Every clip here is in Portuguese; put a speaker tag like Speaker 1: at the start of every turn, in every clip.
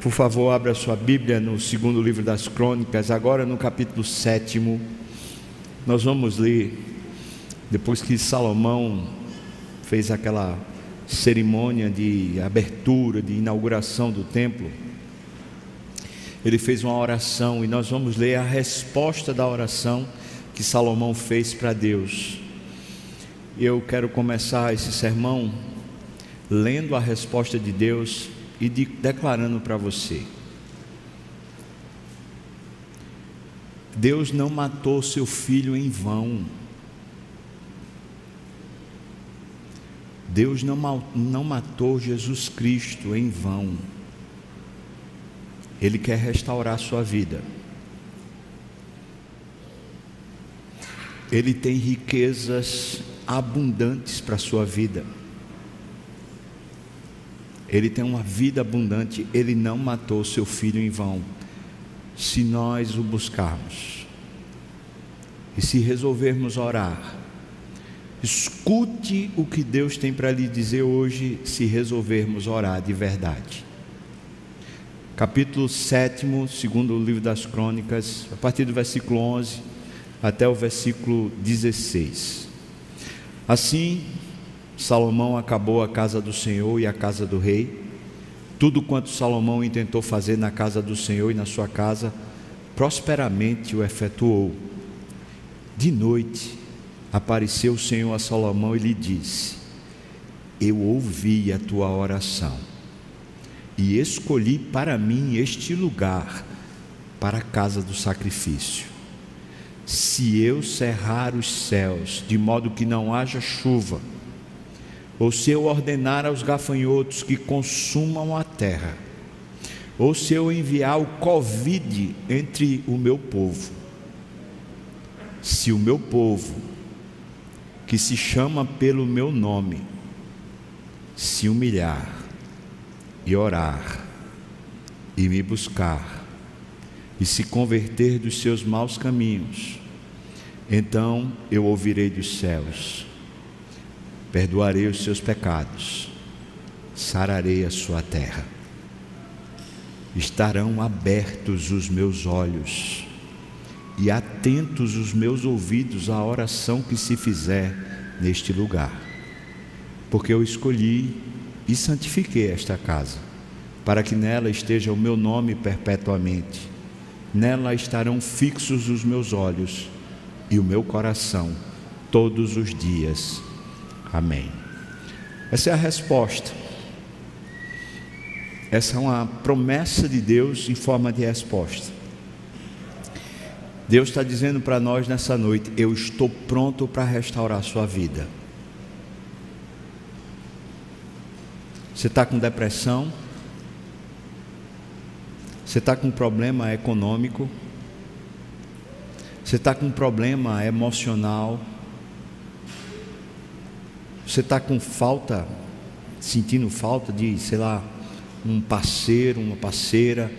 Speaker 1: Por favor, abra sua Bíblia no segundo livro das Crônicas, agora no capítulo sétimo. Nós vamos ler, depois que Salomão fez aquela cerimônia de abertura, de inauguração do templo, ele fez uma oração e nós vamos ler a resposta da oração que Salomão fez para Deus. Eu quero começar esse sermão lendo a resposta de Deus e de, declarando para você: Deus não matou seu filho em vão. Deus não, não matou Jesus Cristo em vão. Ele quer restaurar sua vida. Ele tem riquezas abundantes para sua vida. Ele tem uma vida abundante, ele não matou seu filho em vão. Se nós o buscarmos e se resolvermos orar, escute o que Deus tem para lhe dizer hoje, se resolvermos orar de verdade. Capítulo 7, segundo o livro das Crônicas, a partir do versículo 11 até o versículo 16. Assim, Salomão acabou a casa do Senhor e a casa do rei. Tudo quanto Salomão intentou fazer na casa do Senhor e na sua casa, prosperamente o efetuou. De noite, apareceu o Senhor a Salomão e lhe disse: Eu ouvi a tua oração e escolhi para mim este lugar para a casa do sacrifício. Se eu cerrar os céus, de modo que não haja chuva, ou se eu ordenar aos gafanhotos que consumam a terra, ou se eu enviar o Covid entre o meu povo, se o meu povo, que se chama pelo meu nome, se humilhar e orar e me buscar e se converter dos seus maus caminhos, então eu ouvirei dos céus perdoarei os seus pecados, sararei a sua terra. Estarão abertos os meus olhos e atentos os meus ouvidos à oração que se fizer neste lugar, porque eu escolhi e santifiquei esta casa, para que nela esteja o meu nome perpetuamente. Nela estarão fixos os meus olhos e o meu coração todos os dias Amém. Essa é a resposta. Essa é uma promessa de Deus em forma de resposta. Deus está dizendo para nós nessa noite: Eu estou pronto para restaurar a sua vida. Você está com depressão? Você está com problema econômico? Você está com problema emocional? Você está com falta, sentindo falta de, sei lá, um parceiro, uma parceira.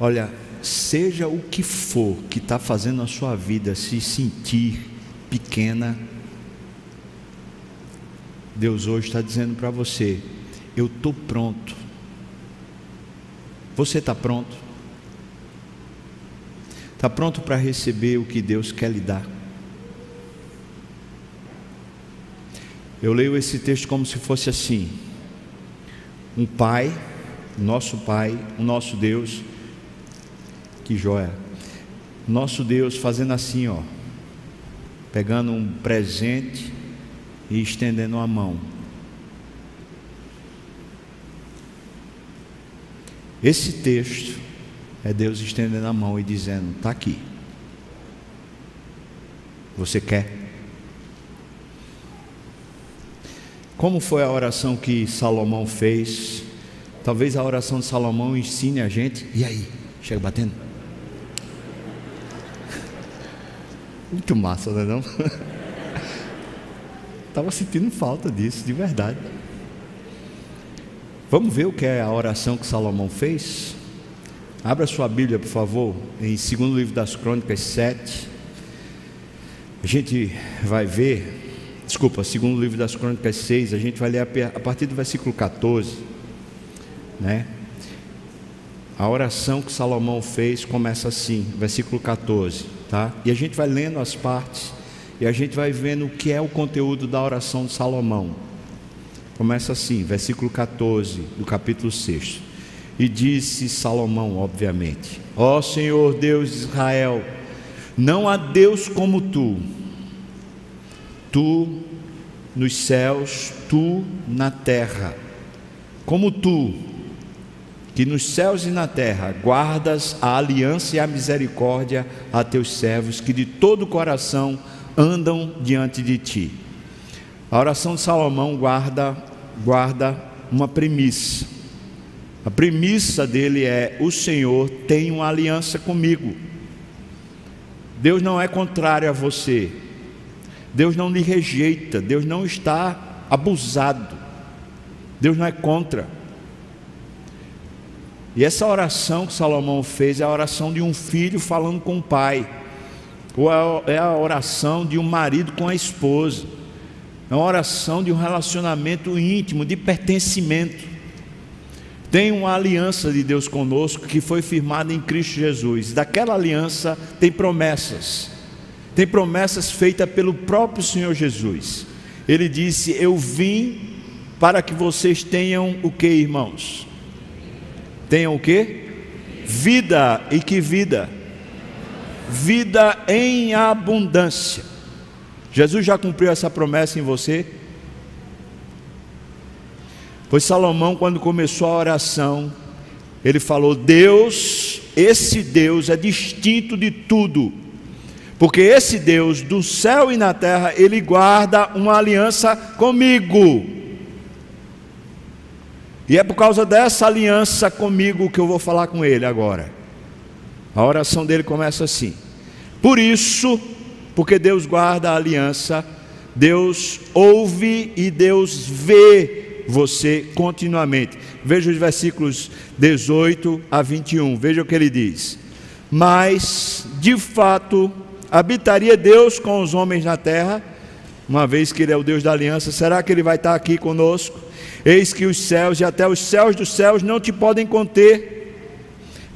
Speaker 1: Olha, seja o que for que está fazendo a sua vida se sentir pequena, Deus hoje está dizendo para você: eu estou pronto. Você está pronto? Está pronto para receber o que Deus quer lhe dar? Eu leio esse texto como se fosse assim: um pai, nosso pai, o nosso Deus, que joia, nosso Deus fazendo assim, ó, pegando um presente e estendendo a mão. Esse texto é Deus estendendo a mão e dizendo: está aqui. Você quer? Como foi a oração que Salomão fez? Talvez a oração de Salomão ensine a gente. E aí? Chega batendo? Muito massa, não é não? Estava sentindo falta disso, de verdade. Vamos ver o que é a oração que Salomão fez? Abra sua Bíblia, por favor, em 2 livro das Crônicas 7. A gente vai ver desculpa, segundo livro das Crônicas 6, a gente vai ler a partir do versículo 14, né? A oração que Salomão fez começa assim, versículo 14, tá? E a gente vai lendo as partes e a gente vai vendo o que é o conteúdo da oração de Salomão. Começa assim, versículo 14 do capítulo 6. E disse Salomão, obviamente: Ó Senhor Deus de Israel, não há Deus como tu, tu nos céus, tu na terra, como tu, que nos céus e na terra guardas a aliança e a misericórdia a teus servos, que de todo o coração andam diante de ti. A oração de Salomão guarda, guarda uma premissa. A premissa dele é: o Senhor tem uma aliança comigo. Deus não é contrário a você. Deus não lhe rejeita. Deus não está abusado. Deus não é contra. E essa oração que Salomão fez é a oração de um filho falando com o pai, ou é a oração de um marido com a esposa. É uma oração de um relacionamento íntimo, de pertencimento. Tem uma aliança de Deus conosco que foi firmada em Cristo Jesus. Daquela aliança tem promessas. Tem promessas feitas pelo próprio Senhor Jesus. Ele disse: Eu vim para que vocês tenham o que, irmãos? Tenham o que? Vida e que vida? Vida em abundância. Jesus já cumpriu essa promessa em você? Pois Salomão, quando começou a oração, ele falou: Deus, esse Deus é distinto de tudo, porque esse Deus do céu e na terra, ele guarda uma aliança comigo. E é por causa dessa aliança comigo que eu vou falar com ele agora. A oração dele começa assim: Por isso, porque Deus guarda a aliança, Deus ouve e Deus vê você continuamente. Veja os versículos 18 a 21, veja o que ele diz. Mas, de fato, habitaria Deus com os homens na terra, uma vez que Ele é o Deus da aliança, será que Ele vai estar aqui conosco? Eis que os céus e até os céus dos céus não te podem conter,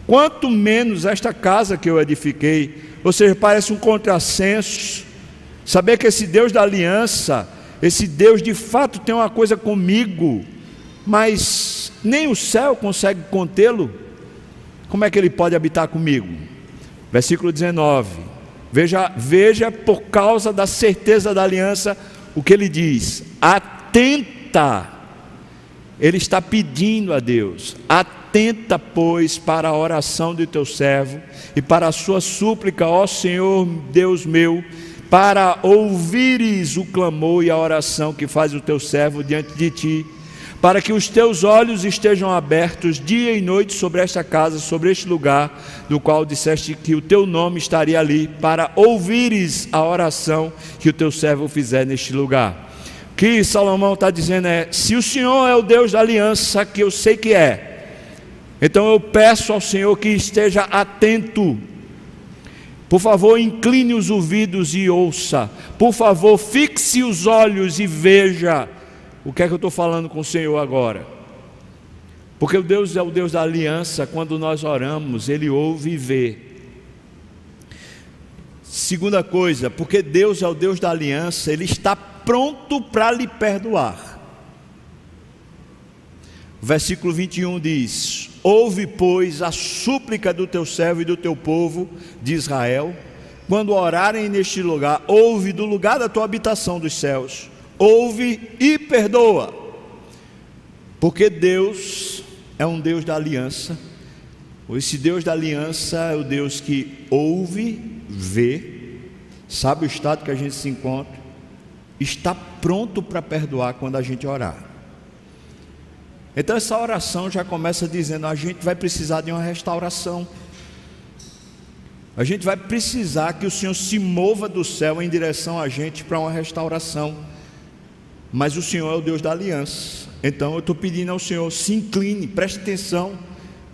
Speaker 1: quanto menos esta casa que eu edifiquei ou seja, parece um contrassenso. Saber que esse Deus da aliança, esse Deus de fato tem uma coisa comigo, mas nem o céu consegue contê-lo. Como é que ele pode habitar comigo? Versículo 19. Veja, veja por causa da certeza da aliança o que ele diz: atenta. Ele está pedindo a Deus: atenta pois, para a oração de teu servo e para a sua súplica, ó Senhor Deus meu, para ouvires o clamor e a oração que faz o teu servo diante de ti, para que os teus olhos estejam abertos dia e noite sobre esta casa, sobre este lugar, do qual disseste que o teu nome estaria ali, para ouvires a oração que o teu servo fizer neste lugar. O que Salomão está dizendo é: se o Senhor é o Deus da aliança, que eu sei que é, então eu peço ao Senhor que esteja atento. Por favor, incline os ouvidos e ouça. Por favor, fixe os olhos e veja o que é que eu estou falando com o Senhor agora. Porque o Deus é o Deus da aliança, quando nós oramos, Ele ouve e vê. Segunda coisa, porque Deus é o Deus da aliança, Ele está pronto para lhe perdoar. Versículo 21 diz: Ouve, pois, a súplica do teu servo e do teu povo de Israel, quando orarem neste lugar, ouve do lugar da tua habitação dos céus, ouve e perdoa, porque Deus é um Deus da aliança, esse Deus da aliança é o Deus que ouve, vê, sabe o estado que a gente se encontra, está pronto para perdoar quando a gente orar. Então essa oração já começa dizendo: a gente vai precisar de uma restauração. A gente vai precisar que o Senhor se mova do céu em direção a gente para uma restauração. Mas o Senhor é o Deus da aliança. Então eu estou pedindo ao Senhor, se incline, preste atenção.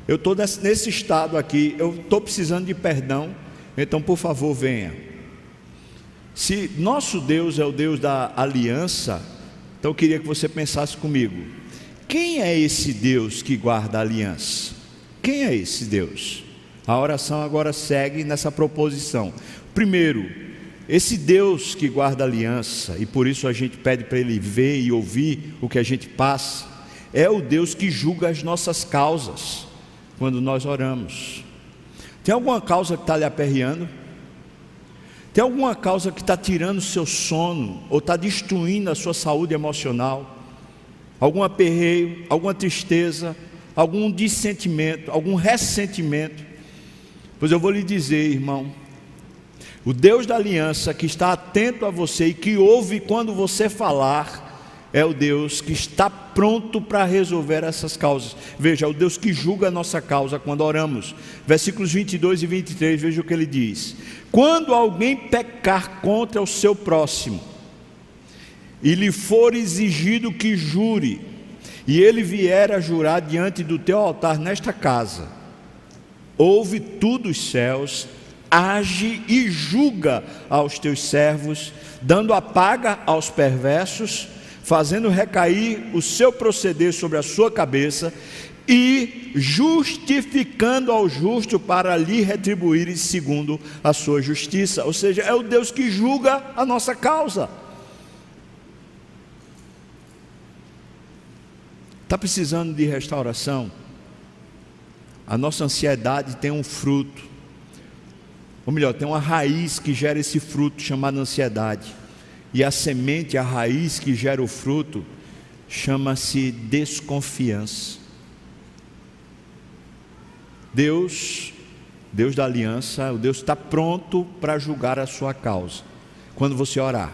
Speaker 1: Eu estou nesse, estado aqui, eu estou precisando de perdão. Então, por favor, venha. Se nosso Deus é o Deus da aliança, então eu queria que você pensasse comigo: quem é esse Deus que guarda a aliança? Quem é esse Deus? A oração agora segue nessa proposição. Primeiro, esse Deus que guarda a aliança, e por isso a gente pede para Ele ver e ouvir o que a gente passa, é o Deus que julga as nossas causas quando nós oramos. Tem alguma causa que está lhe aperreando? Tem alguma causa que está tirando o seu sono ou está destruindo a sua saúde emocional? Algum aperreio, alguma tristeza, algum dissentimento, algum ressentimento? Pois eu vou lhe dizer, irmão, o Deus da aliança que está atento a você e que ouve quando você falar, é o Deus que está pronto para resolver essas causas. Veja, é o Deus que julga a nossa causa quando oramos. Versículos 22 e 23, veja o que ele diz: Quando alguém pecar contra o seu próximo, e lhe for exigido que jure, e ele vier a jurar diante do teu altar nesta casa, ouve tudo os céus age e julga aos teus servos, dando a paga aos perversos, fazendo recair o seu proceder sobre a sua cabeça e justificando ao justo para lhe retribuir segundo a sua justiça. Ou seja, é o Deus que julga a nossa causa. Está precisando de restauração? A nossa ansiedade tem um fruto ou melhor, tem uma raiz que gera esse fruto chamado ansiedade. E a semente, a raiz que gera o fruto, chama-se desconfiança. Deus, Deus da aliança, o Deus está pronto para julgar a sua causa, quando você orar.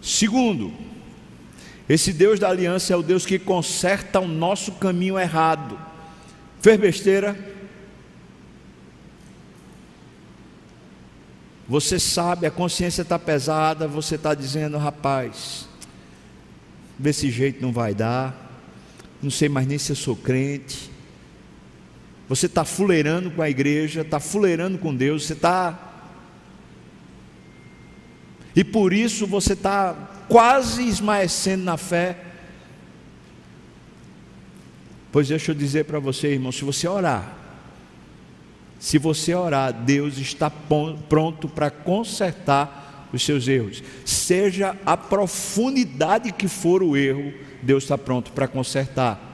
Speaker 1: Segundo, esse Deus da aliança é o Deus que conserta o nosso caminho errado. Fez besteira? Você sabe, a consciência está pesada, você está dizendo, rapaz, desse jeito não vai dar, não sei mais nem se eu sou crente. Você está fuleirando com a igreja, está fuleirando com Deus, você está. E por isso você está quase esmaecendo na fé. Pois deixa eu dizer para você, irmão, se você orar, se você orar, Deus está pronto para consertar os seus erros. Seja a profundidade que for o erro, Deus está pronto para consertar.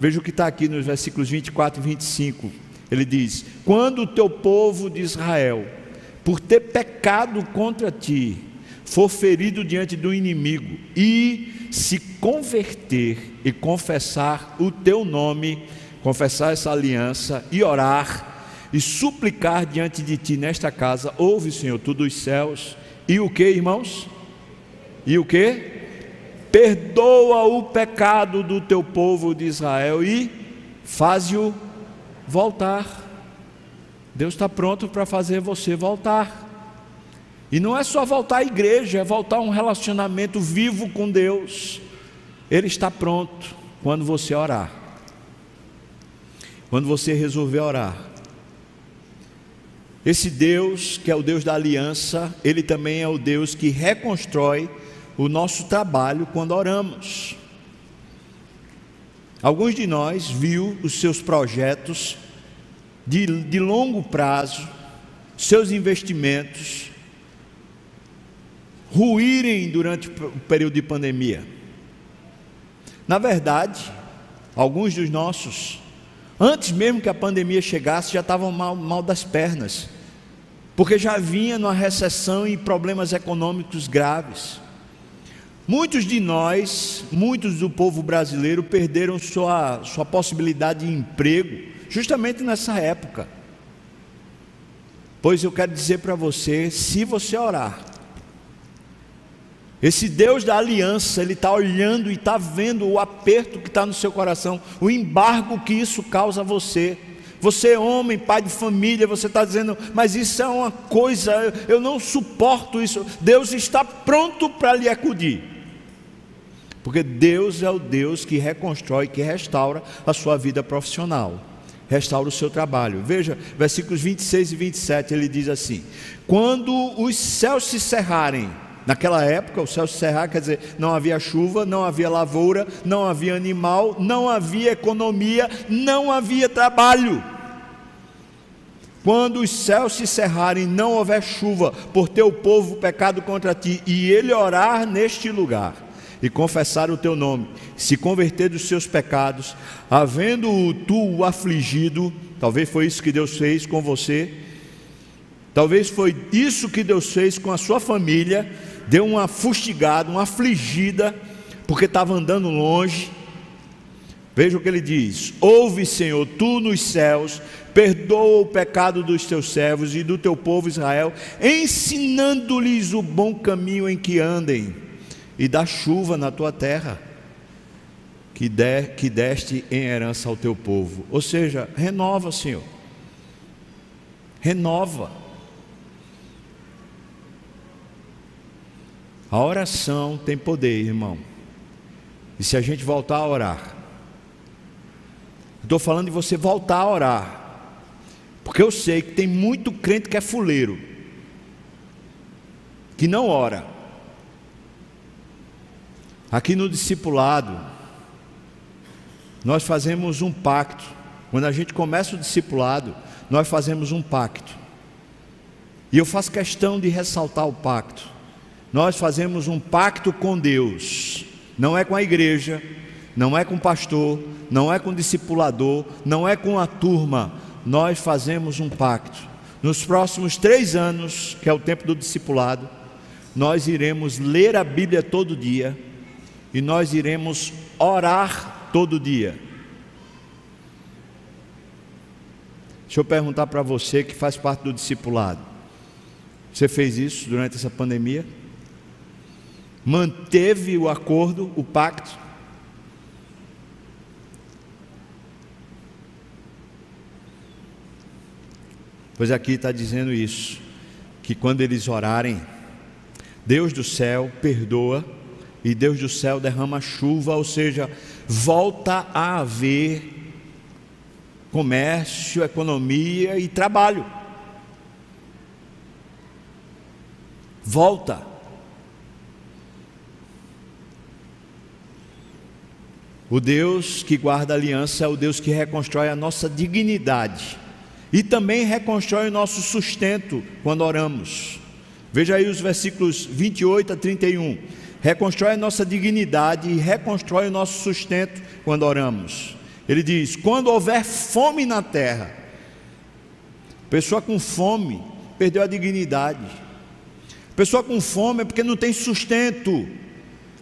Speaker 1: Veja o que está aqui nos versículos 24 e 25. Ele diz: Quando o teu povo de Israel, por ter pecado contra ti, for ferido diante do inimigo e se converter e confessar o teu nome, confessar essa aliança e orar, e suplicar diante de ti nesta casa, ouve, Senhor, tu dos céus, e o que, irmãos? E o que? Perdoa o pecado do teu povo de Israel e faz-o voltar. Deus está pronto para fazer você voltar. E não é só voltar à igreja, é voltar a um relacionamento vivo com Deus. Ele está pronto quando você orar. Quando você resolver orar, esse Deus, que é o Deus da aliança, ele também é o Deus que reconstrói o nosso trabalho quando oramos. Alguns de nós viu os seus projetos de, de longo prazo, seus investimentos ruírem durante o período de pandemia. Na verdade, alguns dos nossos, antes mesmo que a pandemia chegasse, já estavam mal, mal das pernas porque já vinha numa recessão e problemas econômicos graves. Muitos de nós, muitos do povo brasileiro perderam sua, sua possibilidade de emprego justamente nessa época. Pois eu quero dizer para você: se você orar, esse Deus da aliança, Ele está olhando e está vendo o aperto que está no seu coração, o embargo que isso causa a você. Você é homem, pai de família, você está dizendo, mas isso é uma coisa, eu não suporto isso. Deus está pronto para lhe acudir. Porque Deus é o Deus que reconstrói, que restaura a sua vida profissional, restaura o seu trabalho. Veja, versículos 26 e 27, ele diz assim: Quando os céus se cerrarem, Naquela época, o céu se cerrar, quer dizer, não havia chuva, não havia lavoura, não havia animal, não havia economia, não havia trabalho. Quando os céus se cerrarem, não houver chuva, por teu povo pecado contra ti, e ele orar neste lugar, e confessar o teu nome, se converter dos seus pecados, havendo tu o afligido, talvez foi isso que Deus fez com você, talvez foi isso que Deus fez com a sua família, deu uma fustigada, uma afligida, porque estava andando longe. Veja o que ele diz: Ouve, Senhor, tu nos céus, perdoa o pecado dos teus servos e do teu povo Israel, ensinando-lhes o bom caminho em que andem, e dá chuva na tua terra, que, de, que deste em herança ao teu povo. Ou seja, renova, Senhor, renova. A oração tem poder, irmão. E se a gente voltar a orar, estou falando de você voltar a orar, porque eu sei que tem muito crente que é fuleiro, que não ora. Aqui no discipulado, nós fazemos um pacto. Quando a gente começa o discipulado, nós fazemos um pacto. E eu faço questão de ressaltar o pacto. Nós fazemos um pacto com Deus, não é com a igreja, não é com o pastor, não é com o discipulador, não é com a turma, nós fazemos um pacto. Nos próximos três anos, que é o tempo do discipulado, nós iremos ler a Bíblia todo dia e nós iremos orar todo dia. Deixa eu perguntar para você que faz parte do discipulado: você fez isso durante essa pandemia? Manteve o acordo, o pacto? Pois aqui está dizendo isso, que quando eles orarem, Deus do céu perdoa e Deus do céu derrama chuva, ou seja, volta a haver comércio, economia e trabalho. Volta. O Deus que guarda a aliança é o Deus que reconstrói a nossa dignidade e também reconstrói o nosso sustento quando oramos. Veja aí os versículos 28 a 31. Reconstrói a nossa dignidade e reconstrói o nosso sustento quando oramos. Ele diz: quando houver fome na terra, pessoa com fome perdeu a dignidade. Pessoa com fome é porque não tem sustento.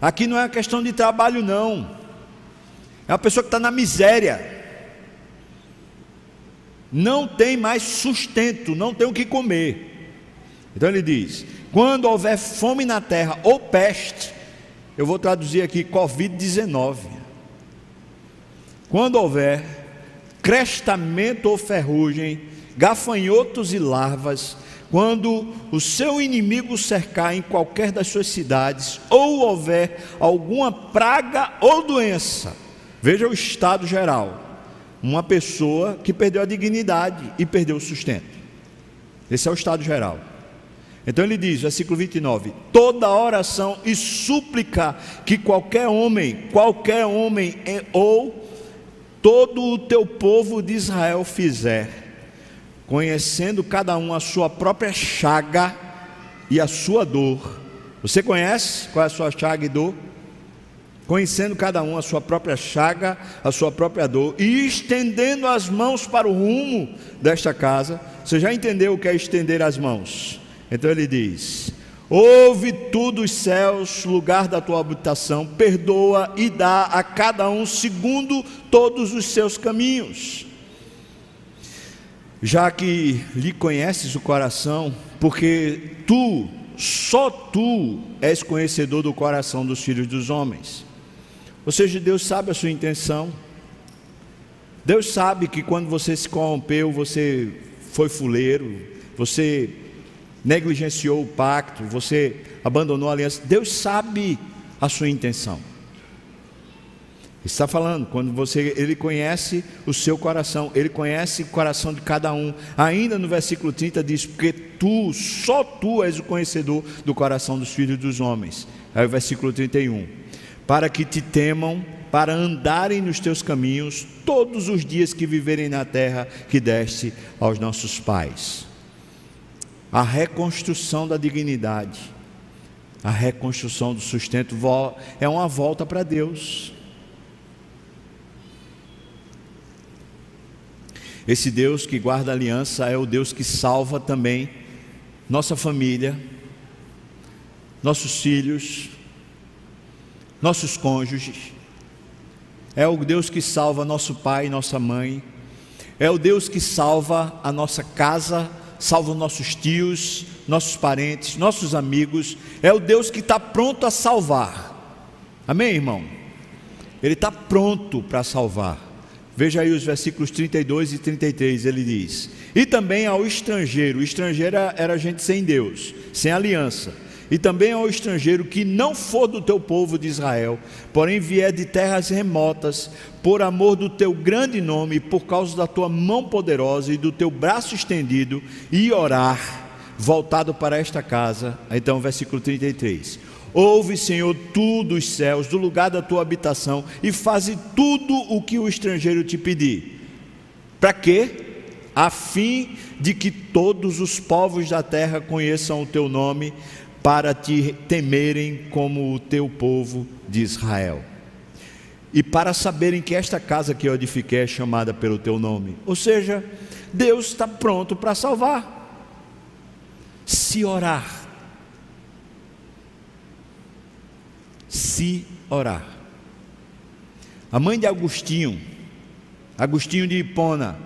Speaker 1: Aqui não é questão de trabalho, não. É uma pessoa que está na miséria não tem mais sustento, não tem o que comer. Então ele diz: quando houver fome na terra ou peste, eu vou traduzir aqui Covid-19. Quando houver crestamento ou ferrugem, gafanhotos e larvas, quando o seu inimigo cercar em qualquer das suas cidades, ou houver alguma praga ou doença, veja o estado geral uma pessoa que perdeu a dignidade e perdeu o sustento. Esse é o estado geral. Então ele diz, versículo 29: toda oração e súplica que qualquer homem, qualquer homem ou todo o teu povo de Israel fizer, conhecendo cada um a sua própria chaga e a sua dor. Você conhece qual é a sua chaga e dor? Conhecendo cada um a sua própria chaga, a sua própria dor, e estendendo as mãos para o rumo desta casa. Você já entendeu o que é estender as mãos? Então ele diz: Ouve tu dos céus, lugar da tua habitação, perdoa e dá a cada um segundo todos os seus caminhos. Já que lhe conheces o coração, porque tu, só tu, és conhecedor do coração dos filhos dos homens ou seja, Deus sabe a sua intenção. Deus sabe que quando você se corrompeu, você foi fuleiro, você negligenciou o pacto, você abandonou a aliança. Deus sabe a sua intenção. Está falando, quando você, ele conhece o seu coração, ele conhece o coração de cada um. Ainda no versículo 30 diz: Porque tu, só tu és o conhecedor do coração dos filhos dos homens. Aí o versículo 31. Para que te temam, para andarem nos teus caminhos todos os dias que viverem na terra que deste aos nossos pais. A reconstrução da dignidade, a reconstrução do sustento é uma volta para Deus. Esse Deus que guarda aliança é o Deus que salva também nossa família, nossos filhos, nossos cônjuges. É o Deus que salva nosso pai e nossa mãe. É o Deus que salva a nossa casa, salva nossos tios, nossos parentes, nossos amigos. É o Deus que está pronto a salvar. Amém, irmão? Ele está pronto para salvar. Veja aí os versículos 32 e 33, ele diz: E também ao estrangeiro, o estrangeiro era gente sem Deus, sem aliança. E também ao estrangeiro que não for do teu povo de Israel, porém vier de terras remotas, por amor do teu grande nome, por causa da tua mão poderosa e do teu braço estendido, e orar, voltado para esta casa. Então, versículo 33 Ouve, Senhor, tu dos céus, do lugar da tua habitação, e faze tudo o que o estrangeiro te pedir. Para quê? A fim de que todos os povos da terra conheçam o teu nome, para te temerem como o teu povo de Israel. E para saberem que esta casa que eu edifiquei é chamada pelo teu nome. Ou seja, Deus está pronto para salvar. Se orar se orar. A mãe de Agostinho, Agostinho de Hipona,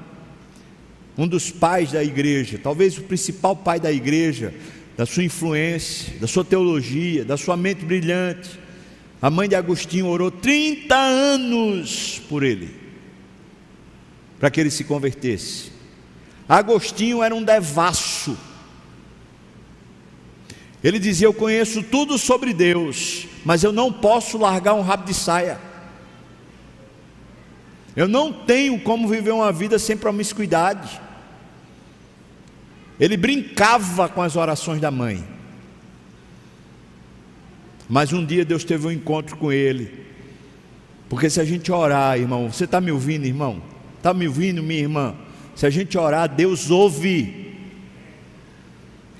Speaker 1: um dos pais da igreja, talvez o principal pai da igreja, da sua influência, da sua teologia, da sua mente brilhante. A mãe de Agostinho orou 30 anos por ele, para que ele se convertesse. Agostinho era um devasso. Ele dizia: Eu conheço tudo sobre Deus, mas eu não posso largar um rabo de saia. Eu não tenho como viver uma vida sem promiscuidade. Ele brincava com as orações da mãe. Mas um dia Deus teve um encontro com ele. Porque se a gente orar, irmão, você está me ouvindo, irmão? Está me ouvindo, minha irmã? Se a gente orar, Deus ouve.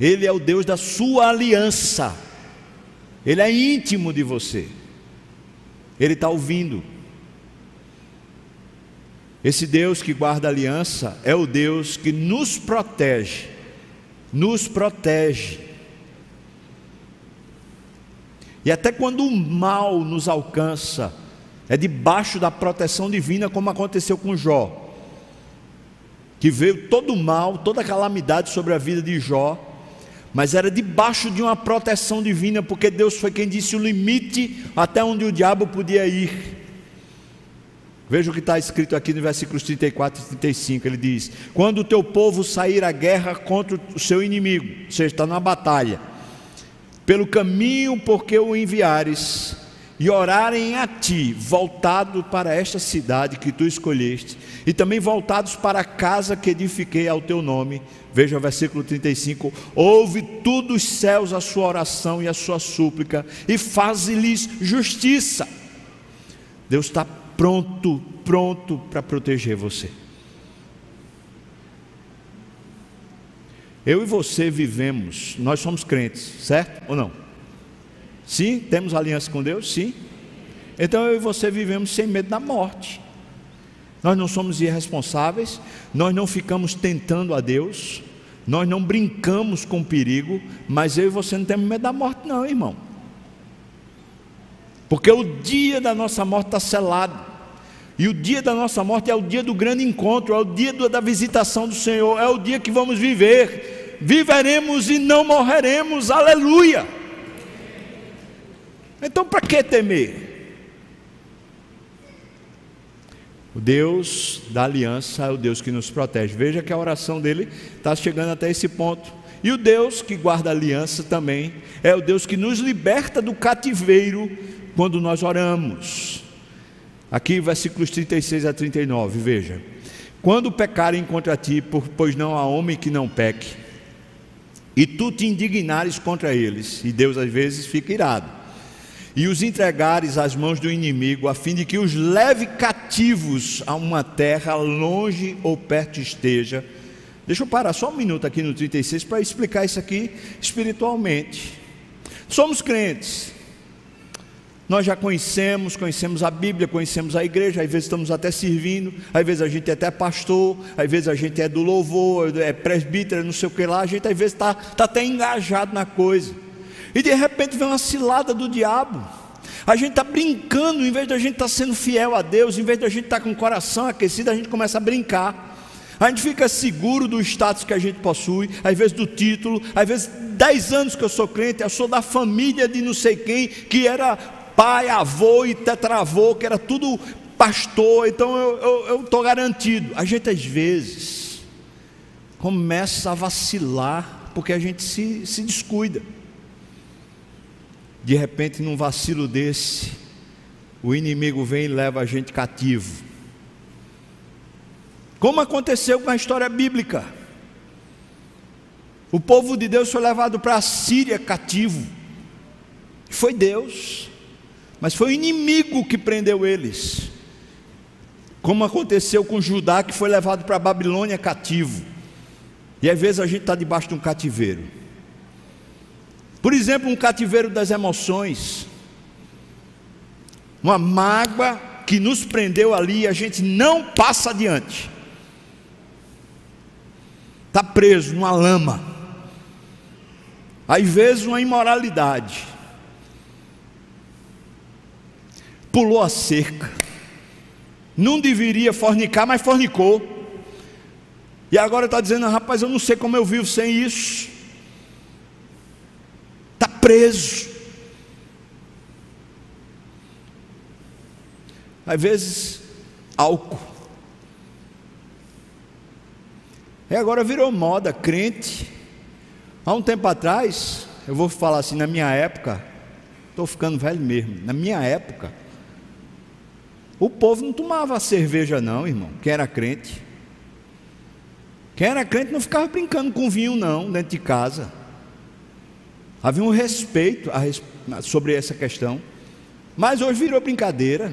Speaker 1: Ele é o Deus da sua aliança. Ele é íntimo de você. Ele está ouvindo. Esse Deus que guarda aliança é o Deus que nos protege. Nos protege. E até quando o mal nos alcança, é debaixo da proteção divina, como aconteceu com Jó. Que veio todo o mal, toda a calamidade sobre a vida de Jó, mas era debaixo de uma proteção divina, porque Deus foi quem disse o limite até onde o diabo podia ir. Veja o que está escrito aqui no versículos 34 e 35. Ele diz: Quando o teu povo sair à guerra contra o seu inimigo, ou seja, está na batalha, pelo caminho porque o enviares, e orarem a ti, voltado para esta cidade que tu escolheste, e também voltados para a casa que edifiquei ao teu nome. Veja o versículo 35: Ouve tudo os céus a sua oração e a sua súplica, e faze-lhes justiça. Deus está pronto, pronto para proteger você. Eu e você vivemos, nós somos crentes, certo ou não? Sim, temos aliança com Deus? Sim. Então eu e você vivemos sem medo da morte. Nós não somos irresponsáveis, nós não ficamos tentando a Deus, nós não brincamos com perigo, mas eu e você não temos medo da morte, não, irmão. Porque o dia da nossa morte está selado. E o dia da nossa morte é o dia do grande encontro, é o dia da visitação do Senhor, é o dia que vamos viver. Viveremos e não morreremos, aleluia. Então, para que temer? O Deus da aliança é o Deus que nos protege. Veja que a oração dele está chegando até esse ponto. E o Deus que guarda a aliança também é o Deus que nos liberta do cativeiro quando nós oramos. Aqui, versículos 36 a 39, veja. Quando pecarem contra ti, pois não há homem que não peque, e tu te indignares contra eles, e Deus às vezes fica irado, e os entregares às mãos do inimigo, a fim de que os leve cativos a uma terra longe ou perto esteja. Deixa eu parar só um minuto aqui no 36 para explicar isso aqui espiritualmente. Somos crentes, nós já conhecemos, conhecemos a Bíblia, conhecemos a igreja, às vezes estamos até servindo, às vezes a gente é até pastor, às vezes a gente é do louvor, é presbítero, não sei o que lá, a gente às vezes está tá até engajado na coisa. E de repente vem uma cilada do diabo. A gente está brincando, em vez de a gente estar tá sendo fiel a Deus, em vez de a gente estar tá com o coração aquecido, a gente começa a brincar. A gente fica seguro do status que a gente possui, às vezes do título, às vezes dez anos que eu sou crente, eu sou da família de não sei quem, que era pai, avô e tetravô, que era tudo pastor, então eu estou garantido. A gente às vezes começa a vacilar, porque a gente se, se descuida. De repente, num vacilo desse, o inimigo vem e leva a gente cativo. Como aconteceu com a história bíblica. O povo de Deus foi levado para a Síria cativo. Foi Deus mas foi o inimigo que prendeu eles. Como aconteceu com Judá, que foi levado para a Babilônia cativo. E às vezes a gente está debaixo de um cativeiro. Por exemplo, um cativeiro das emoções. Uma mágoa que nos prendeu ali e a gente não passa adiante. Está preso numa lama. Às vezes uma imoralidade pulou a cerca, não deveria fornicar, mas fornicou, e agora está dizendo: rapaz, eu não sei como eu vivo sem isso, está preso. Às vezes, álcool. E agora virou moda, crente. Há um tempo atrás, eu vou falar assim, na minha época, estou ficando velho mesmo, na minha época, o povo não tomava cerveja, não, irmão, quem era crente. Quem era crente não ficava brincando com vinho, não, dentro de casa. Havia um respeito a, sobre essa questão. Mas hoje virou brincadeira.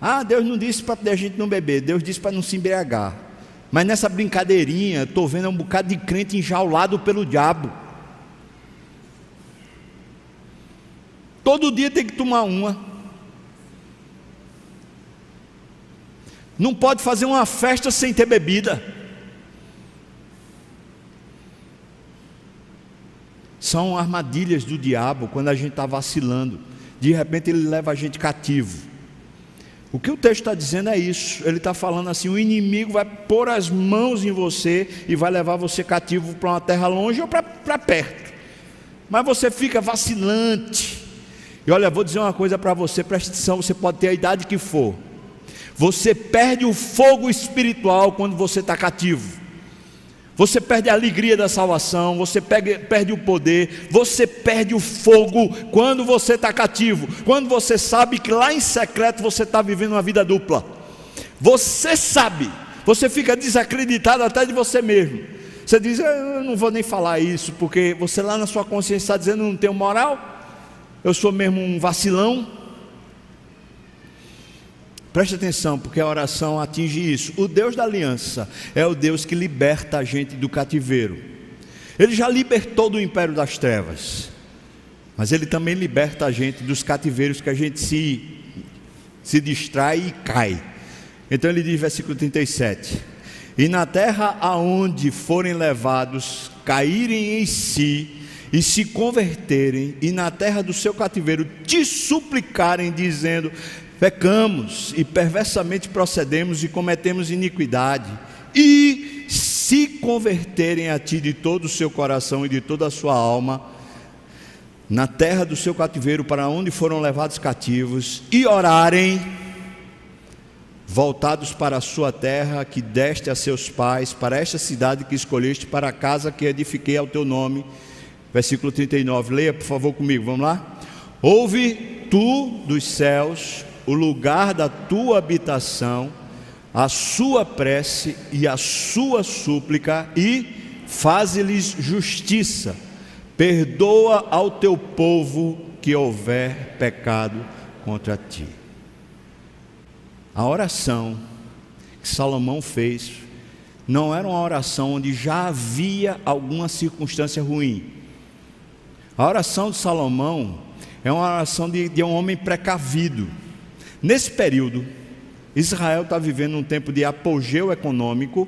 Speaker 1: Ah, Deus não disse para a gente não beber, Deus disse para não se embriagar. Mas nessa brincadeirinha, estou vendo um bocado de crente enjaulado pelo diabo. Todo dia tem que tomar uma. Não pode fazer uma festa sem ter bebida. São armadilhas do diabo quando a gente está vacilando. De repente ele leva a gente cativo. O que o texto está dizendo é isso. Ele está falando assim: o inimigo vai pôr as mãos em você e vai levar você cativo para uma terra longe ou para perto. Mas você fica vacilante. E olha, vou dizer uma coisa para você, preste atenção: você pode ter a idade que for. Você perde o fogo espiritual quando você está cativo. Você perde a alegria da salvação, você perde, perde o poder, você perde o fogo quando você está cativo, quando você sabe que lá em secreto você está vivendo uma vida dupla. Você sabe, você fica desacreditado até de você mesmo. Você diz, eu não vou nem falar isso, porque você lá na sua consciência está dizendo, não tenho moral, eu sou mesmo um vacilão, Preste atenção, porque a oração atinge isso. O Deus da aliança é o Deus que liberta a gente do cativeiro. Ele já libertou do império das trevas, mas ele também liberta a gente dos cativeiros que a gente se, se distrai e cai. Então ele diz, versículo 37: E na terra aonde forem levados, caírem em si e se converterem, e na terra do seu cativeiro te suplicarem, dizendo: pecamos e perversamente procedemos e cometemos iniquidade, e se converterem a Ti de todo o seu coração e de toda a sua alma, na terra do seu cativeiro, para onde foram levados cativos, e orarem, voltados para a sua terra que deste a seus pais, para esta cidade que escolheste, para a casa que edifiquei ao teu nome. Versículo 39, leia por favor comigo, vamos lá? Ouve tu dos céus o lugar da tua habitação, a sua prece e a sua súplica, e faze-lhes justiça. Perdoa ao teu povo que houver pecado contra ti. A oração que Salomão fez não era uma oração onde já havia alguma circunstância ruim. A oração de Salomão é uma oração de, de um homem precavido. Nesse período, Israel está vivendo um tempo de apogeu econômico,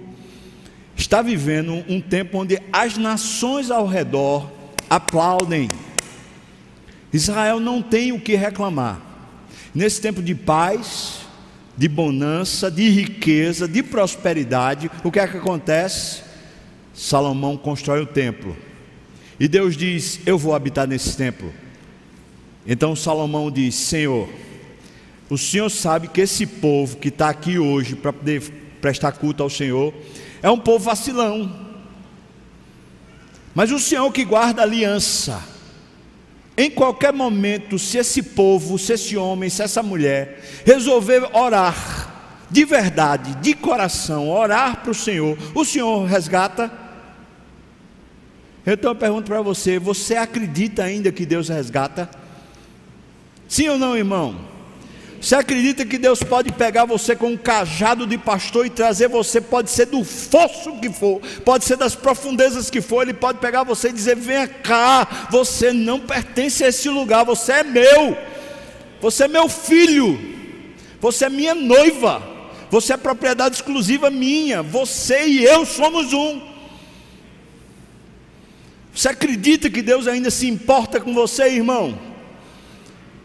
Speaker 1: está vivendo um tempo onde as nações ao redor aplaudem. Israel não tem o que reclamar. Nesse tempo de paz, de bonança, de riqueza, de prosperidade, o que é que acontece? Salomão constrói o templo. E Deus diz: Eu vou habitar nesse templo. Então Salomão diz: Senhor, o Senhor sabe que esse povo que está aqui hoje para poder prestar culto ao Senhor é um povo vacilão. Mas o Senhor que guarda aliança, em qualquer momento, se esse povo, se esse homem, se essa mulher resolver orar de verdade, de coração, orar para o Senhor, o Senhor resgata. Então eu pergunto para você: você acredita ainda que Deus resgata? Sim ou não, irmão? Você acredita que Deus pode pegar você com um cajado de pastor e trazer você, pode ser do fosso que for, pode ser das profundezas que for, Ele pode pegar você e dizer: venha cá, você não pertence a esse lugar, você é meu, você é meu filho, você é minha noiva, você é propriedade exclusiva minha, você e eu somos um. Você acredita que Deus ainda se importa com você, irmão?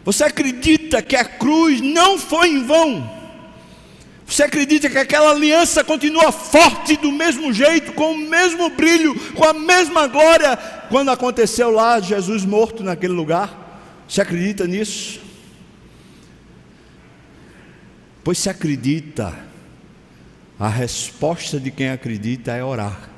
Speaker 1: Você acredita que a cruz não foi em vão? Você acredita que aquela aliança continua forte do mesmo jeito, com o mesmo brilho, com a mesma glória, quando aconteceu lá Jesus morto naquele lugar? Você acredita nisso? Pois se acredita, a resposta de quem acredita é orar.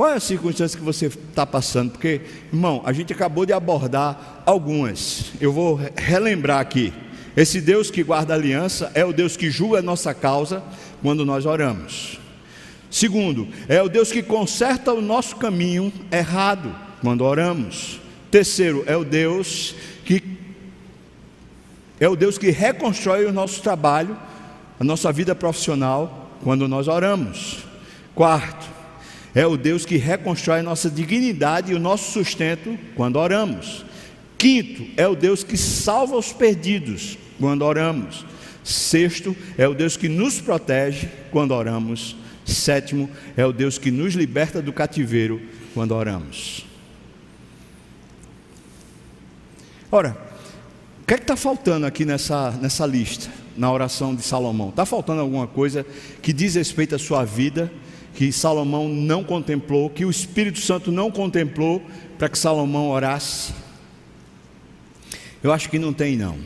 Speaker 1: Qual é a circunstância que você está passando? Porque, irmão, a gente acabou de abordar algumas. Eu vou relembrar aqui. Esse Deus que guarda aliança é o Deus que julga a nossa causa quando nós oramos. Segundo, é o Deus que conserta o nosso caminho errado quando oramos. Terceiro, é o Deus que é o Deus que reconstrói o nosso trabalho, a nossa vida profissional quando nós oramos. Quarto, é o Deus que reconstrói nossa dignidade e o nosso sustento quando oramos. Quinto, é o Deus que salva os perdidos quando oramos. Sexto, é o Deus que nos protege quando oramos. Sétimo, é o Deus que nos liberta do cativeiro quando oramos. Ora, o que é está faltando aqui nessa, nessa lista, na oração de Salomão? Está faltando alguma coisa que diz respeito à sua vida? Que Salomão não contemplou, que o Espírito Santo não contemplou para que Salomão orasse? Eu acho que não tem, não.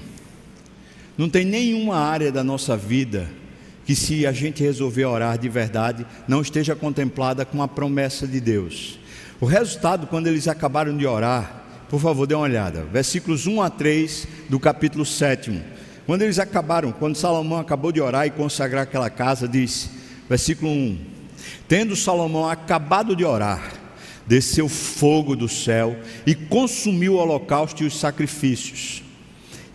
Speaker 1: Não tem nenhuma área da nossa vida que, se a gente resolver orar de verdade, não esteja contemplada com a promessa de Deus. O resultado, quando eles acabaram de orar, por favor, dê uma olhada, versículos 1 a 3 do capítulo 7. Quando eles acabaram, quando Salomão acabou de orar e consagrar aquela casa, diz, versículo 1: Tendo Salomão acabado de orar, desceu fogo do céu e consumiu o holocausto e os sacrifícios.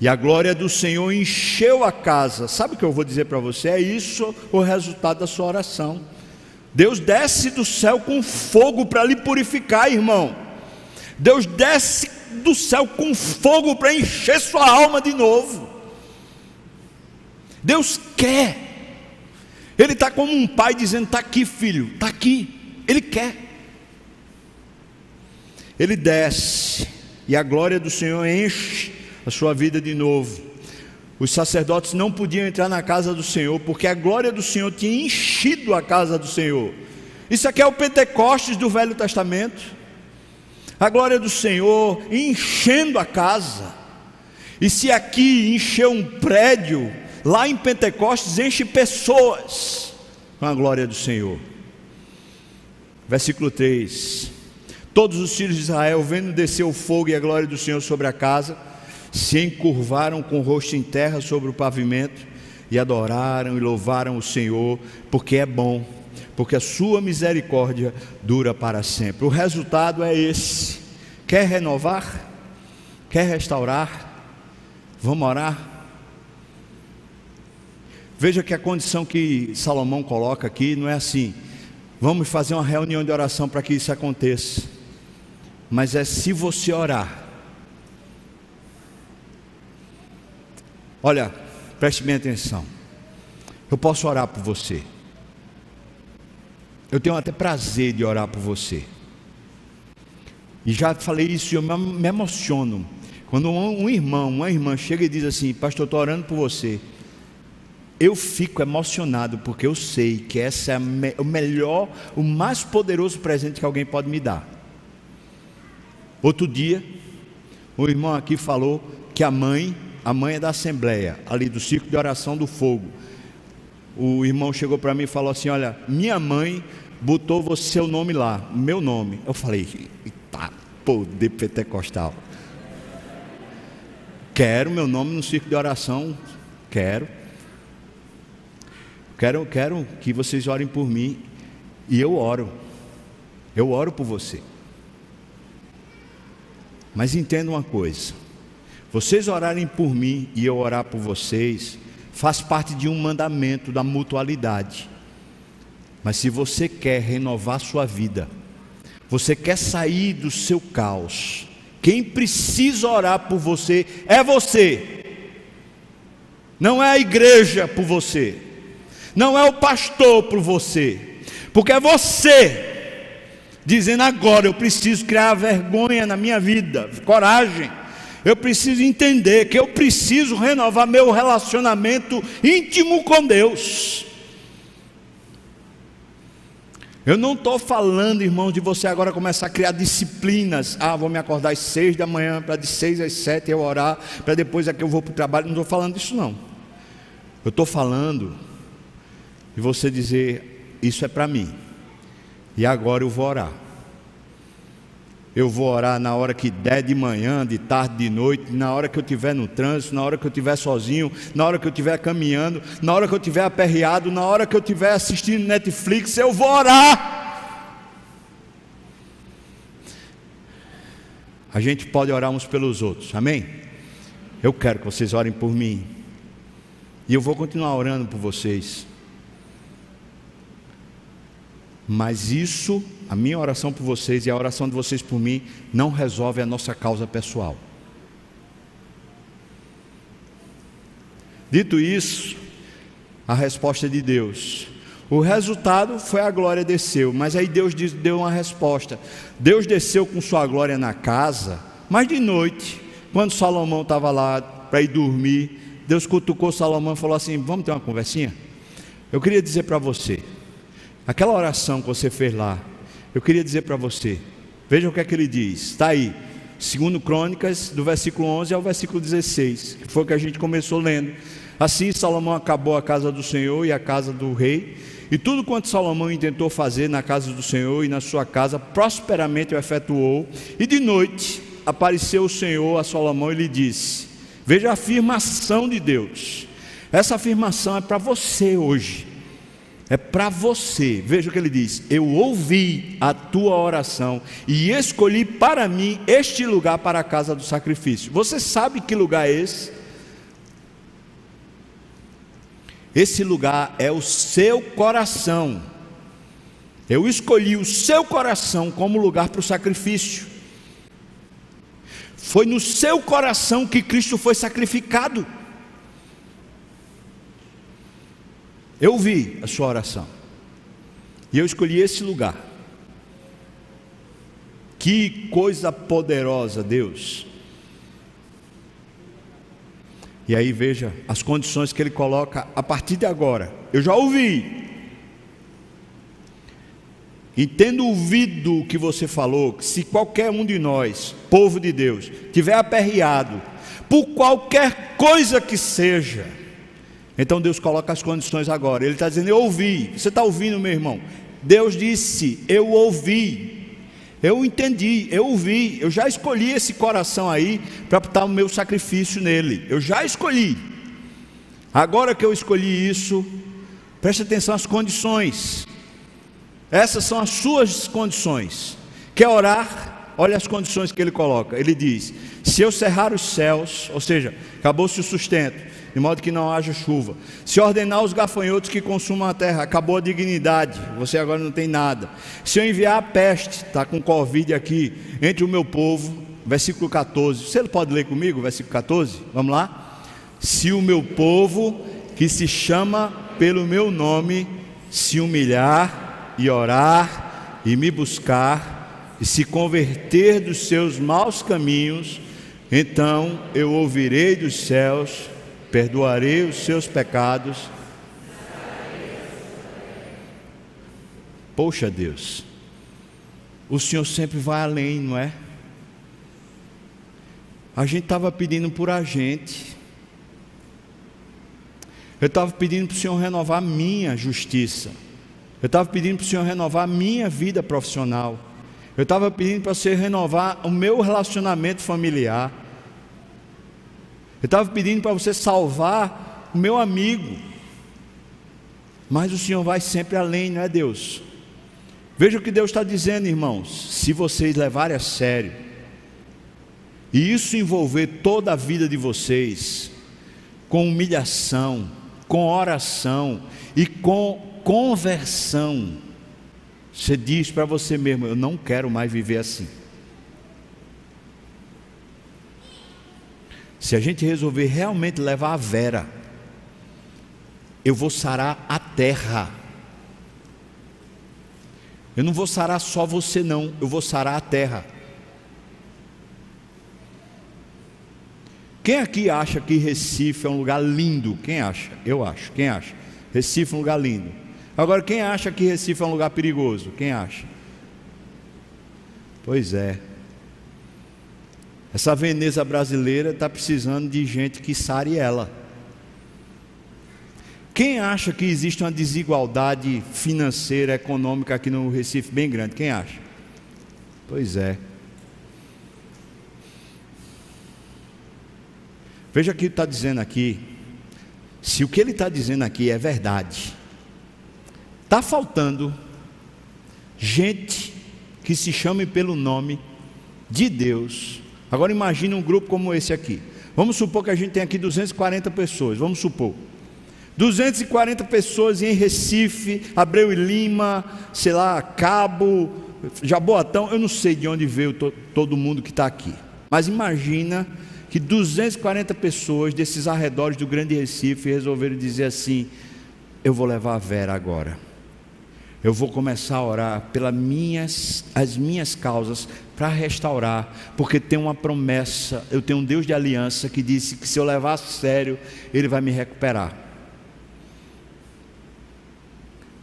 Speaker 1: E a glória do Senhor encheu a casa. Sabe o que eu vou dizer para você? É isso o resultado da sua oração. Deus desce do céu com fogo para lhe purificar, irmão. Deus desce do céu com fogo para encher sua alma de novo. Deus quer ele está como um pai dizendo: está aqui, filho, está aqui. Ele quer. Ele desce e a glória do Senhor enche a sua vida de novo. Os sacerdotes não podiam entrar na casa do Senhor porque a glória do Senhor tinha enchido a casa do Senhor. Isso aqui é o Pentecostes do Velho Testamento. A glória do Senhor enchendo a casa. E se aqui encheu um prédio, lá em Pentecostes enche pessoas com a glória do Senhor. Versículo 3: Todos os filhos de Israel, vendo descer o fogo e a glória do Senhor sobre a casa, se encurvaram com o rosto em terra sobre o pavimento e adoraram e louvaram o Senhor, porque é bom, porque a sua misericórdia dura para sempre. O resultado é esse. Quer renovar? Quer restaurar? Vamos orar? Veja que a condição que Salomão coloca aqui não é assim. Vamos fazer uma reunião de oração para que isso aconteça. Mas é se você orar. Olha, preste bem atenção. Eu posso orar por você. Eu tenho até prazer de orar por você. E já falei isso eu me emociono. Quando um irmão, uma irmã chega e diz assim: Pastor, estou orando por você eu fico emocionado porque eu sei que esse é o melhor, o mais poderoso presente que alguém pode me dar. Outro dia, o irmão aqui falou que a mãe, a mãe é da Assembleia, ali do Circo de Oração do Fogo. O irmão chegou para mim e falou assim: Olha, minha mãe botou você seu nome lá, meu nome. Eu falei: Tá, poder pentecostal. Quero meu nome no Circo de Oração, quero. Quero, quero que vocês orem por mim e eu oro. Eu oro por você. Mas entenda uma coisa: vocês orarem por mim e eu orar por vocês, faz parte de um mandamento da mutualidade. Mas se você quer renovar sua vida, você quer sair do seu caos, quem precisa orar por você é você, não é a igreja por você não é o pastor por você, porque é você dizendo agora eu preciso criar vergonha na minha vida, coragem. Eu preciso entender que eu preciso renovar meu relacionamento íntimo com Deus. Eu não estou falando, irmão, de você agora começar a criar disciplinas. Ah, vou me acordar às seis da manhã, para de seis às sete eu orar, para depois é que eu vou para o trabalho. Não estou falando disso, não. Eu estou falando e você dizer: Isso é para mim, e agora eu vou orar. Eu vou orar na hora que der de manhã, de tarde, de noite, na hora que eu estiver no trânsito, na hora que eu estiver sozinho, na hora que eu estiver caminhando, na hora que eu estiver aperreado, na hora que eu estiver assistindo Netflix, eu vou orar. A gente pode orar uns pelos outros, amém? Eu quero que vocês orem por mim, e eu vou continuar orando por vocês. Mas isso, a minha oração por vocês e a oração de vocês por mim, não resolve a nossa causa pessoal. Dito isso, a resposta de Deus. O resultado foi a glória desceu, mas aí Deus deu uma resposta. Deus desceu com sua glória na casa, mas de noite, quando Salomão estava lá para ir dormir, Deus cutucou Salomão e falou assim: Vamos ter uma conversinha? Eu queria dizer para você, Aquela oração que você fez lá, eu queria dizer para você, veja o que é que ele diz, está aí, segundo Crônicas, do versículo 11 ao versículo 16, que foi o que a gente começou lendo. Assim Salomão acabou a casa do Senhor e a casa do rei, e tudo quanto Salomão intentou fazer na casa do Senhor e na sua casa, prosperamente o efetuou, e de noite apareceu o Senhor a Salomão e lhe disse: Veja a afirmação de Deus. Essa afirmação é para você hoje é para você. Veja o que ele diz: Eu ouvi a tua oração e escolhi para mim este lugar para a casa do sacrifício. Você sabe que lugar é esse? Esse lugar é o seu coração. Eu escolhi o seu coração como lugar para o sacrifício. Foi no seu coração que Cristo foi sacrificado. Eu vi a sua oração. E eu escolhi esse lugar. Que coisa poderosa, Deus. E aí veja as condições que ele coloca a partir de agora. Eu já ouvi. E tendo ouvido o que você falou, que se qualquer um de nós, povo de Deus, tiver aperreado por qualquer coisa que seja, então Deus coloca as condições agora. Ele está dizendo: Eu ouvi. Você está ouvindo, meu irmão? Deus disse: Eu ouvi. Eu entendi, eu ouvi, eu já escolhi esse coração aí para botar o meu sacrifício nele. Eu já escolhi. Agora que eu escolhi isso, preste atenção às condições. Essas são as suas condições. Quer orar? Olha as condições que ele coloca. Ele diz: Se eu cerrar os céus, ou seja, acabou-se o sustento, de modo que não haja chuva. Se ordenar os gafanhotos que consumam a terra, acabou a dignidade, você agora não tem nada. Se eu enviar a peste, está com Covid aqui, entre o meu povo, versículo 14. Você pode ler comigo, versículo 14? Vamos lá? Se o meu povo, que se chama pelo meu nome, se humilhar e orar e me buscar e se converter dos seus maus caminhos, então eu ouvirei dos céus perdoarei os seus pecados. Poxa Deus, o Senhor sempre vai além, não é? A gente estava pedindo por a gente. Eu estava pedindo para o Senhor renovar minha justiça. Eu estava pedindo para o Senhor renovar minha vida profissional. Eu estava pedindo para o Senhor renovar o meu relacionamento familiar. Eu estava pedindo para você salvar o meu amigo. Mas o Senhor vai sempre além, não é Deus? Veja o que Deus está dizendo, irmãos. Se vocês levarem a sério, e isso envolver toda a vida de vocês, com humilhação, com oração e com conversão, você diz para você mesmo: Eu não quero mais viver assim. Se a gente resolver realmente levar a vera, eu vou sarar a terra. Eu não vou sarar só você, não, eu vou sarar a terra. Quem aqui acha que Recife é um lugar lindo? Quem acha? Eu acho. Quem acha? Recife é um lugar lindo. Agora, quem acha que Recife é um lugar perigoso? Quem acha? Pois é. Essa Veneza brasileira está precisando de gente que sare ela. Quem acha que existe uma desigualdade financeira, econômica aqui no Recife bem grande? Quem acha? Pois é. Veja o que está dizendo aqui. Se o que ele está dizendo aqui é verdade, está faltando gente que se chame pelo nome de Deus Agora imagine um grupo como esse aqui. Vamos supor que a gente tem aqui 240 pessoas, vamos supor. 240 pessoas em Recife, Abreu e Lima, sei lá, Cabo, Jaboatão, eu não sei de onde veio to, todo mundo que está aqui. Mas imagina que 240 pessoas desses arredores do Grande Recife resolveram dizer assim: eu vou levar a Vera agora. Eu vou começar a orar pelas minhas, as minhas causas para restaurar, porque tem uma promessa, eu tenho um Deus de aliança que disse que se eu levar a sério, Ele vai me recuperar.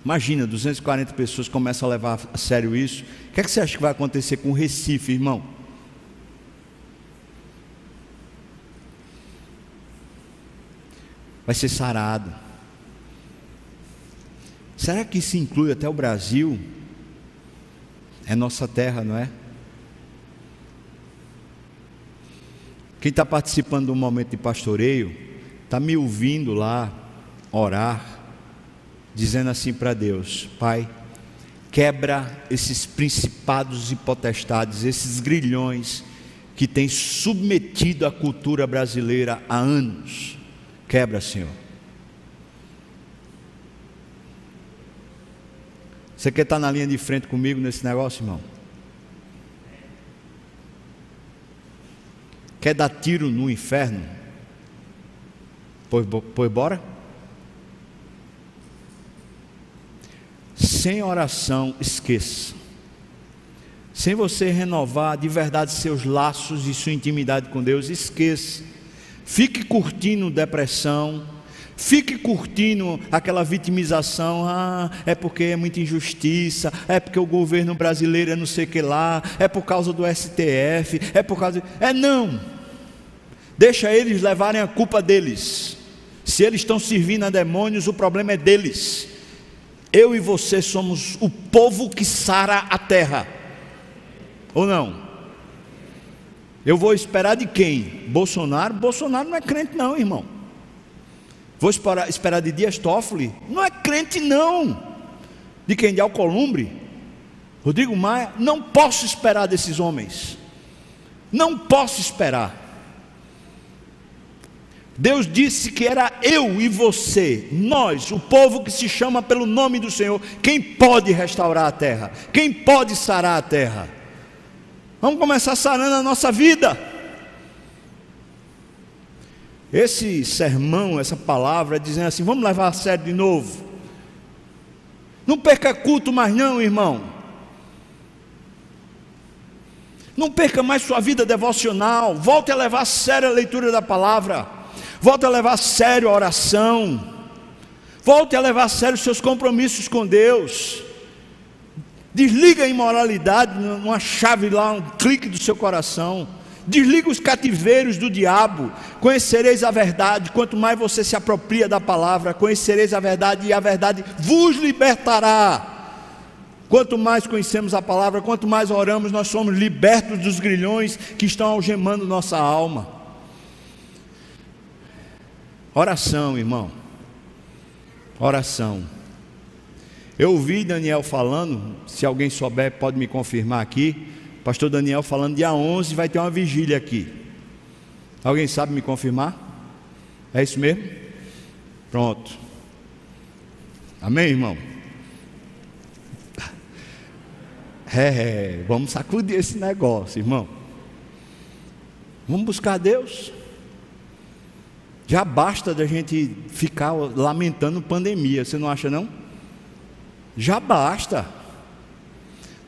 Speaker 1: Imagina, 240 pessoas começam a levar a sério isso. O que, é que você acha que vai acontecer com o Recife, irmão? Vai ser sarado. Será que isso inclui até o Brasil? É nossa terra, não é? Quem está participando do momento de pastoreio, está me ouvindo lá orar, dizendo assim para Deus: Pai, quebra esses principados e potestades, esses grilhões que têm submetido a cultura brasileira há anos. Quebra, Senhor. Você quer estar na linha de frente comigo nesse negócio, irmão? Quer dar tiro no inferno? Pois, pois bora? Sem oração, esqueça. Sem você renovar de verdade seus laços e sua intimidade com Deus, esqueça. Fique curtindo depressão, Fique curtindo aquela vitimização, ah, é porque é muita injustiça, é porque o governo brasileiro é não sei o que lá, é por causa do STF, é por causa. É não. Deixa eles levarem a culpa deles. Se eles estão servindo a demônios, o problema é deles. Eu e você somos o povo que sara a terra. Ou não? Eu vou esperar de quem? Bolsonaro? Bolsonaro não é crente, não, irmão. Vou esperar, esperar de Dias Toffoli? Não é crente, não. De quem? De Alcolumbre? Rodrigo Maia? Não posso esperar desses homens. Não posso esperar. Deus disse que era eu e você, nós, o povo que se chama pelo nome do Senhor, quem pode restaurar a terra, quem pode sarar a terra. Vamos começar sarando a nossa vida. Esse sermão, essa palavra, dizendo assim: vamos levar a sério de novo. Não perca culto mais, não, irmão. Não perca mais sua vida devocional. Volte a levar a sério a leitura da palavra. Volte a levar a sério a oração. Volte a levar a sério os seus compromissos com Deus. Desliga a imoralidade numa chave lá, um clique do seu coração. Desliga os cativeiros do diabo. Conhecereis a verdade. Quanto mais você se apropria da palavra, conhecereis a verdade e a verdade vos libertará. Quanto mais conhecemos a palavra, quanto mais oramos, nós somos libertos dos grilhões que estão algemando nossa alma. Oração, irmão. Oração. Eu ouvi Daniel falando, se alguém souber, pode me confirmar aqui. Pastor Daniel falando, dia 11 vai ter uma vigília aqui. Alguém sabe me confirmar? É isso mesmo? Pronto. Amém, irmão? É, é, vamos sacudir esse negócio, irmão. Vamos buscar Deus. Já basta da gente ficar lamentando pandemia, você não acha não? Já basta.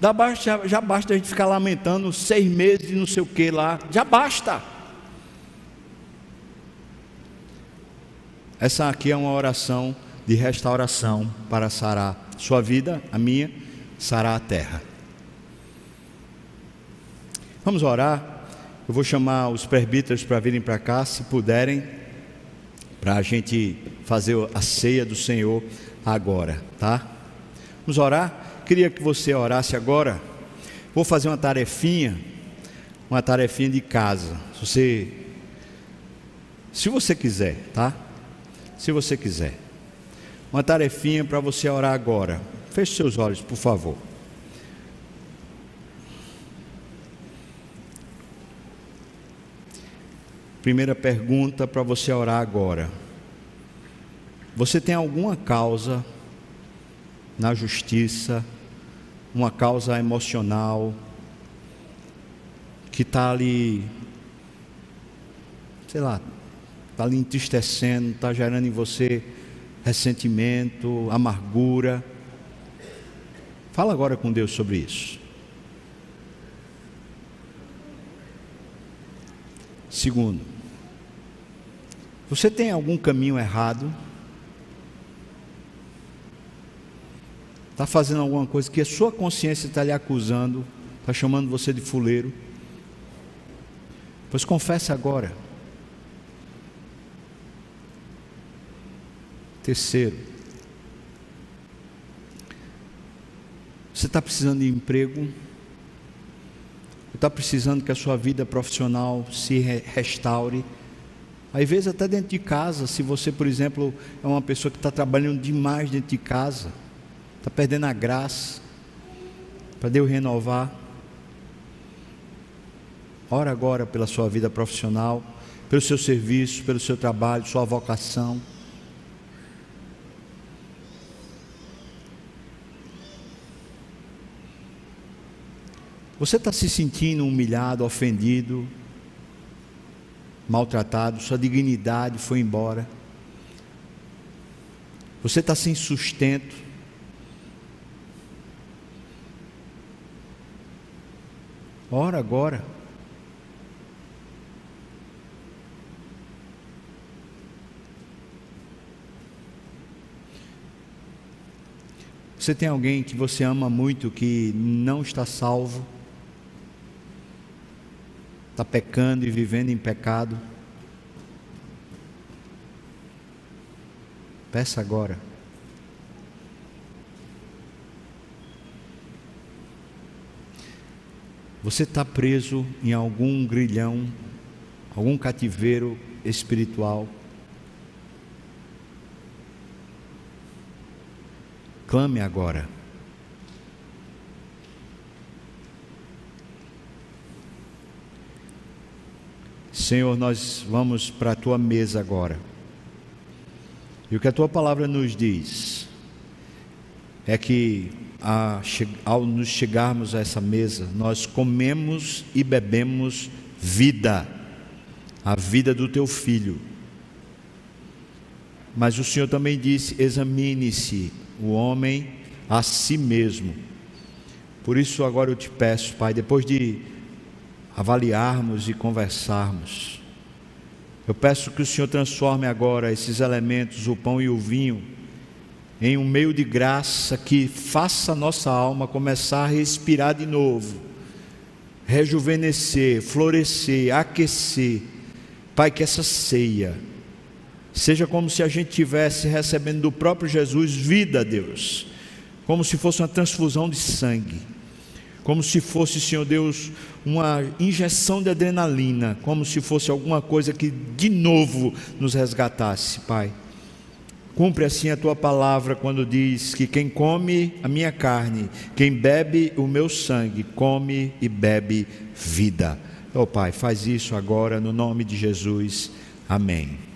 Speaker 1: Já, já basta a gente ficar lamentando seis meses e não sei o que lá. Já basta. Essa aqui é uma oração de restauração para sarar sua vida, a minha, sarar a terra. Vamos orar. Eu vou chamar os presbíteros para virem para cá, se puderem, para a gente fazer a ceia do Senhor agora, tá? Vamos orar? Queria que você orasse agora. Vou fazer uma tarefinha, uma tarefinha de casa. Se você, se você quiser, tá? Se você quiser. Uma tarefinha para você orar agora. Feche seus olhos, por favor. Primeira pergunta para você orar agora. Você tem alguma causa na justiça, uma causa emocional que está ali, sei lá, está ali entristecendo, está gerando em você ressentimento, amargura. Fala agora com Deus sobre isso. Segundo, você tem algum caminho errado? Está fazendo alguma coisa que a sua consciência está lhe acusando, está chamando você de fuleiro, pois confesse agora. Terceiro, você está precisando de emprego, está precisando que a sua vida profissional se restaure. Às vezes até dentro de casa, se você, por exemplo, é uma pessoa que está trabalhando demais dentro de casa, está perdendo a graça, para Deus renovar. Ora agora pela sua vida profissional, pelo seu serviço, pelo seu trabalho, sua vocação. Você está se sentindo humilhado, ofendido, maltratado, sua dignidade foi embora. Você está sem sustento. Ora agora. Você tem alguém que você ama muito que não está salvo, está pecando e vivendo em pecado? Peça agora. Você está preso em algum grilhão, algum cativeiro espiritual. Clame agora. Senhor, nós vamos para a tua mesa agora. E o que a tua palavra nos diz é que ao nos chegarmos a essa mesa, nós comemos e bebemos vida, a vida do teu filho. Mas o Senhor também disse: examine-se o homem a si mesmo. Por isso, agora eu te peço, Pai, depois de avaliarmos e conversarmos. Eu peço que o Senhor transforme agora esses elementos, o pão e o vinho, em um meio de graça que faça a nossa alma começar a respirar de novo, rejuvenescer, florescer, aquecer. Pai, que essa ceia seja como se a gente tivesse recebendo do próprio Jesus vida, Deus, como se fosse uma transfusão de sangue como se fosse, Senhor Deus, uma injeção de adrenalina, como se fosse alguma coisa que de novo nos resgatasse, Pai. Cumpre assim a tua palavra quando diz que quem come a minha carne, quem bebe o meu sangue, come e bebe vida. Oh Pai, faz isso agora no nome de Jesus. Amém.